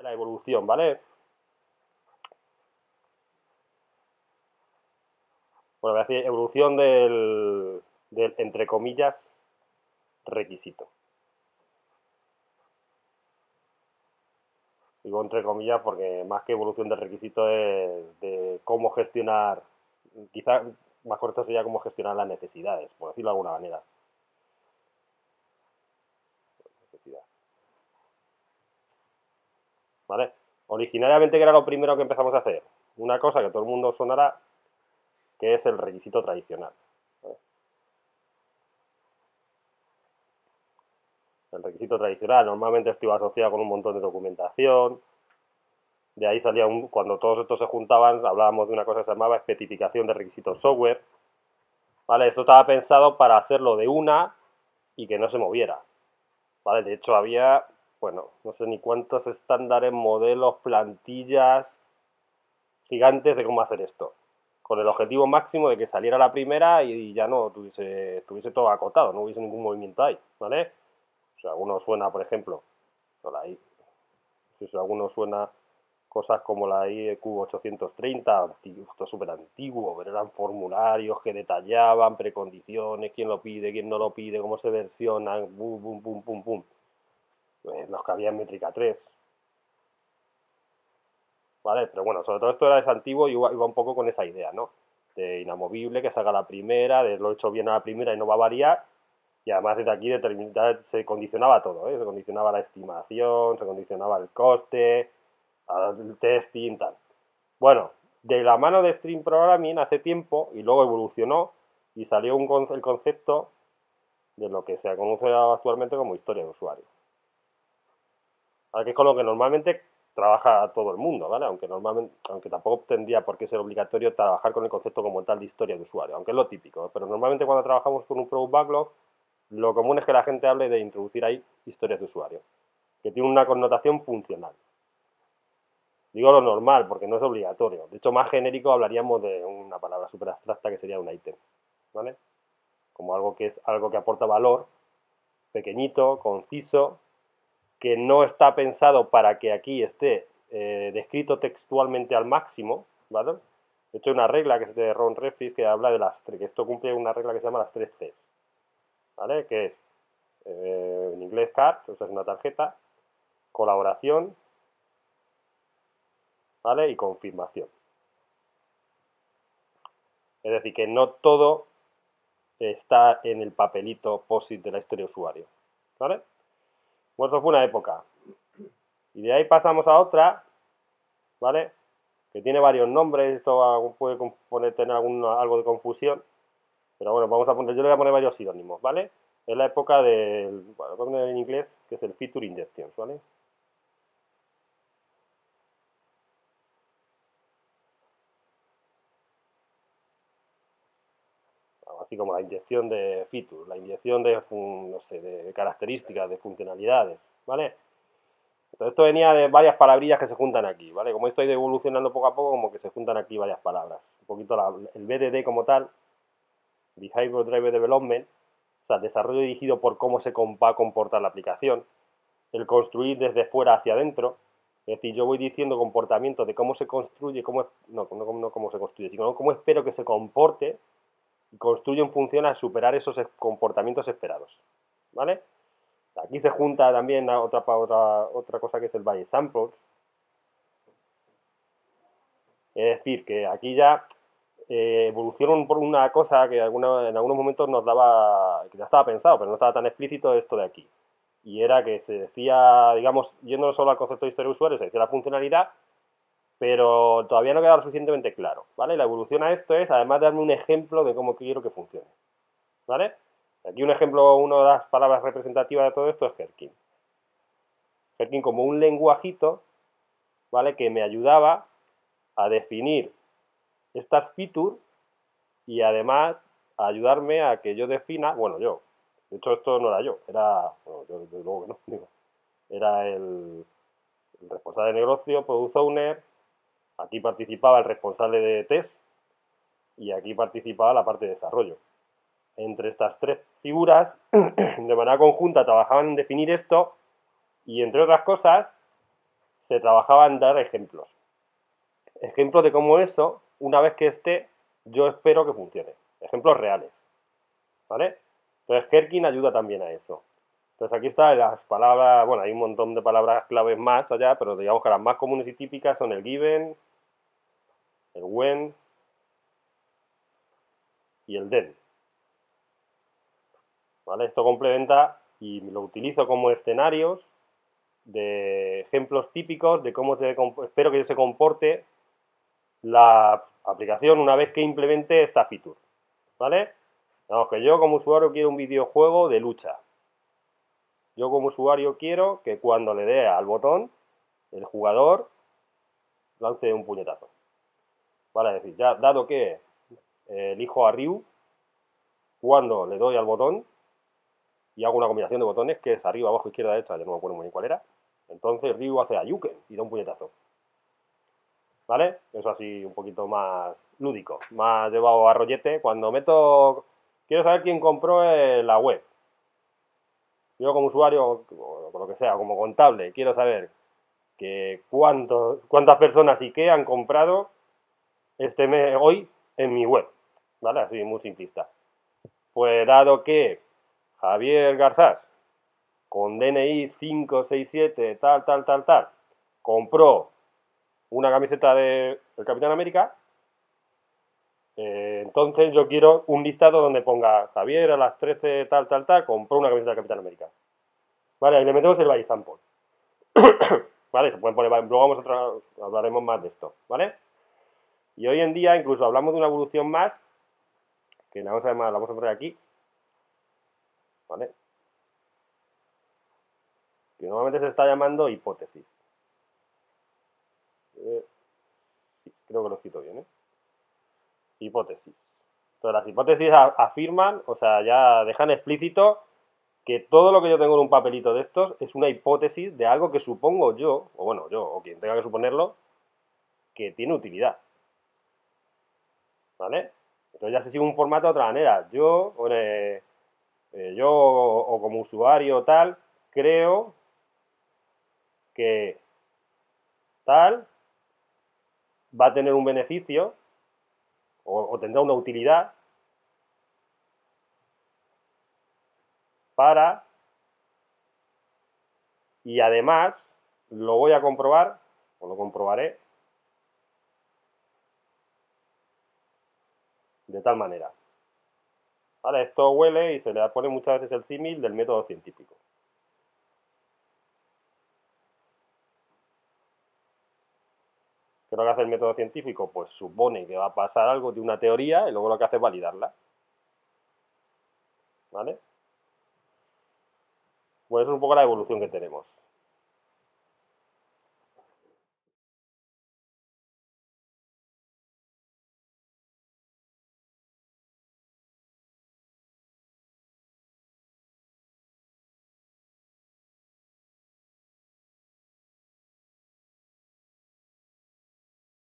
la evolución, ¿vale? Bueno, voy a decir evolución del, del, entre comillas, requisito. Digo entre comillas porque más que evolución del requisito es de cómo gestionar, quizá más corto sería cómo gestionar las necesidades, por decirlo de alguna manera. ¿Vale? Originariamente, ¿qué era lo primero que empezamos a hacer? Una cosa que todo el mundo sonará, que es el requisito tradicional. El requisito tradicional normalmente estuvo asociado con un montón de documentación. De ahí salía un, cuando todos estos se juntaban, hablábamos de una cosa que se llamaba especificación de requisitos software. Esto estaba pensado para hacerlo de una y que no se moviera. De hecho, había, bueno, no sé ni cuántos estándares, modelos, plantillas gigantes de cómo hacer esto. Con el objetivo máximo de que saliera la primera y ya no tuviese, estuviese todo acotado, no hubiese ningún movimiento ahí, ¿vale? O sea, alguno suena, por ejemplo, si alguno suena cosas como la IEQ 830, esto es súper antiguo, pero eran formularios que detallaban precondiciones, quién lo pide, quién no lo pide, cómo se versionan, bum, bum, pum, pum, pum. Pues nos cabía en métrica 3. ¿Vale? Pero bueno, sobre todo esto era es antiguo y iba, un poco con esa idea, ¿no? De inamovible, que salga la primera, de lo hecho bien a la primera y no va a variar, y además desde aquí se condicionaba todo, ¿eh? se condicionaba la estimación, se condicionaba el coste, el testing, tal. Bueno, de la mano de Stream Programming hace tiempo y luego evolucionó y salió el concepto de lo que se conoce actualmente como historia de usuario. Que es con lo que normalmente trabaja todo el mundo, ¿vale? Aunque normalmente, aunque tampoco tendría por qué ser obligatorio trabajar con el concepto como tal de historia de usuario, aunque es lo típico, pero normalmente cuando trabajamos con un Product Backlog lo común es que la gente hable de introducir ahí historias de usuario, que tiene una connotación funcional. Digo lo normal, porque no es obligatorio. De hecho, más genérico hablaríamos de una palabra súper abstracta que sería un ítem, ¿vale? Como algo que es algo que aporta valor, pequeñito, conciso, que no está pensado para que aquí esté eh, descrito textualmente al máximo, ¿vale? De hecho, hay una regla que es de Ron Refis que habla de las que esto cumple una regla que se llama las tres Cs. ¿vale? Que es eh, en inglés card, o sea, es una tarjeta, colaboración, ¿vale? Y confirmación. Es decir, que no todo está en el papelito POSIT de la historia de usuario, ¿vale? Bueno, eso fue una época. Y de ahí pasamos a otra, ¿vale? Que tiene varios nombres, esto puede poner, tener algo de confusión, pero bueno, vamos a poner, yo le voy a poner varios sinónimos, ¿vale? Es la época del, bueno, voy a poner en inglés, que es el feature injection, ¿vale? Así como la inyección de features, la inyección de, no sé, de características, de funcionalidades, ¿vale? Entonces esto venía de varias palabrillas que se juntan aquí, ¿vale? Como estoy evolucionando poco a poco, como que se juntan aquí varias palabras. Un poquito el BDD como tal, Behavior Driver Development, o sea, desarrollo dirigido por cómo se va a comportar la aplicación, el construir desde fuera hacia adentro, es decir, yo voy diciendo comportamiento de cómo se construye, cómo, no, no, no cómo se construye, sino cómo espero que se comporte construye en función a superar esos comportamientos esperados, ¿vale? Aquí se junta también otra, otra, otra cosa que es el Valle Samples, es decir, que aquí ya eh, por una cosa que en algunos momentos nos daba, que ya estaba pensado, pero no estaba tan explícito esto de aquí. Y era que se decía, digamos, yendo solo al concepto de historia de usuario, se decía la funcionalidad, pero todavía no quedaba suficientemente claro, ¿vale? La evolución a esto es, además, darme un ejemplo de cómo quiero que funcione, ¿vale? Aquí un ejemplo, una de las palabras representativas de todo esto es Herkin. Herkin como un lenguajito, ¿vale? Que me ayudaba a definir estas features y además ayudarme a que yo defina, bueno, yo, de hecho esto no era yo, era, bueno, yo desde luego que no, digo, era el, responsable de negocio, product owner, aquí participaba el responsable de test y aquí participaba la parte de desarrollo. Entre estas tres figuras, de manera conjunta, trabajaban en definir esto y, entre otras cosas, se trabajaba en dar ejemplos. Ejemplos de cómo eso, una vez que esté, yo espero que funcione. Ejemplos reales. ¿Vale? Entonces Herkin ayuda también a eso. Entonces aquí están las palabras, bueno, hay un montón de palabras claves más allá, pero digamos que las más comunes y típicas son el given, el when y el then. ¿Vale? Esto complementa y lo utilizo como escenarios de ejemplos típicos de cómo se, espero que se comporte la aplicación una vez que implemente esta feature. ¿Vale? Vamos, que yo como usuario quiero un videojuego de lucha. Yo como usuario quiero que cuando le dé al botón, el jugador lance un puñetazo. Vale, es decir, ya dado que eh, elijo a Ryu, cuando le doy al botón y hago una combinación de botones que es arriba, abajo, izquierda, derecha, ya no me acuerdo muy bien cuál era, entonces Ryu hace a Yuken y da un puñetazo. ¿Vale? Eso así un poquito más lúdico, más llevado a rollete. Cuando meto, quiero saber quién compró la web. Yo como usuario, o lo que sea, como contable, quiero saber que cuántas personas y qué han comprado este mes, hoy en mi web. ¿Vale? Así muy simplista. Pues dado que Javier Garzás, con DNI 567, tal, tal, tal, tal, compró una camiseta de, del Capitán América, eh, entonces yo quiero un listado donde ponga Javier a las 13 tal, tal, tal, compró una camiseta de Capitán América. Vale, ahí le metemos el by sample. vale, se pueden poner, luego vamos a hablaremos más de esto, ¿vale? Y hoy en día incluso hablamos de una evolución más, que la vamos a, la vamos a poner aquí, ¿vale? Que normalmente se está llamando hipótesis. Eh, creo que lo cito bien, ¿eh? hipótesis. Entonces las hipótesis afirman, o sea, ya dejan explícito que todo lo que yo tengo en un papelito de estos es una hipótesis de algo que supongo yo, o bueno, yo, o quien tenga que suponerlo, que tiene utilidad. ¿Vale? Entonces ya se sigue un formato de otra manera. Yo, eh, yo o como usuario tal, creo que tal va a tener un beneficio o, tendrá una utilidad para y además lo voy a comprobar o lo comprobaré de tal manera. Vale, esto huele y se le pone muchas veces el símil del método científico. ¿Qué es lo que hace el método científico? Pues supone que va a pasar algo de una teoría y luego lo que hace es validarla. ¿Vale? Pues es un poco la evolución que tenemos.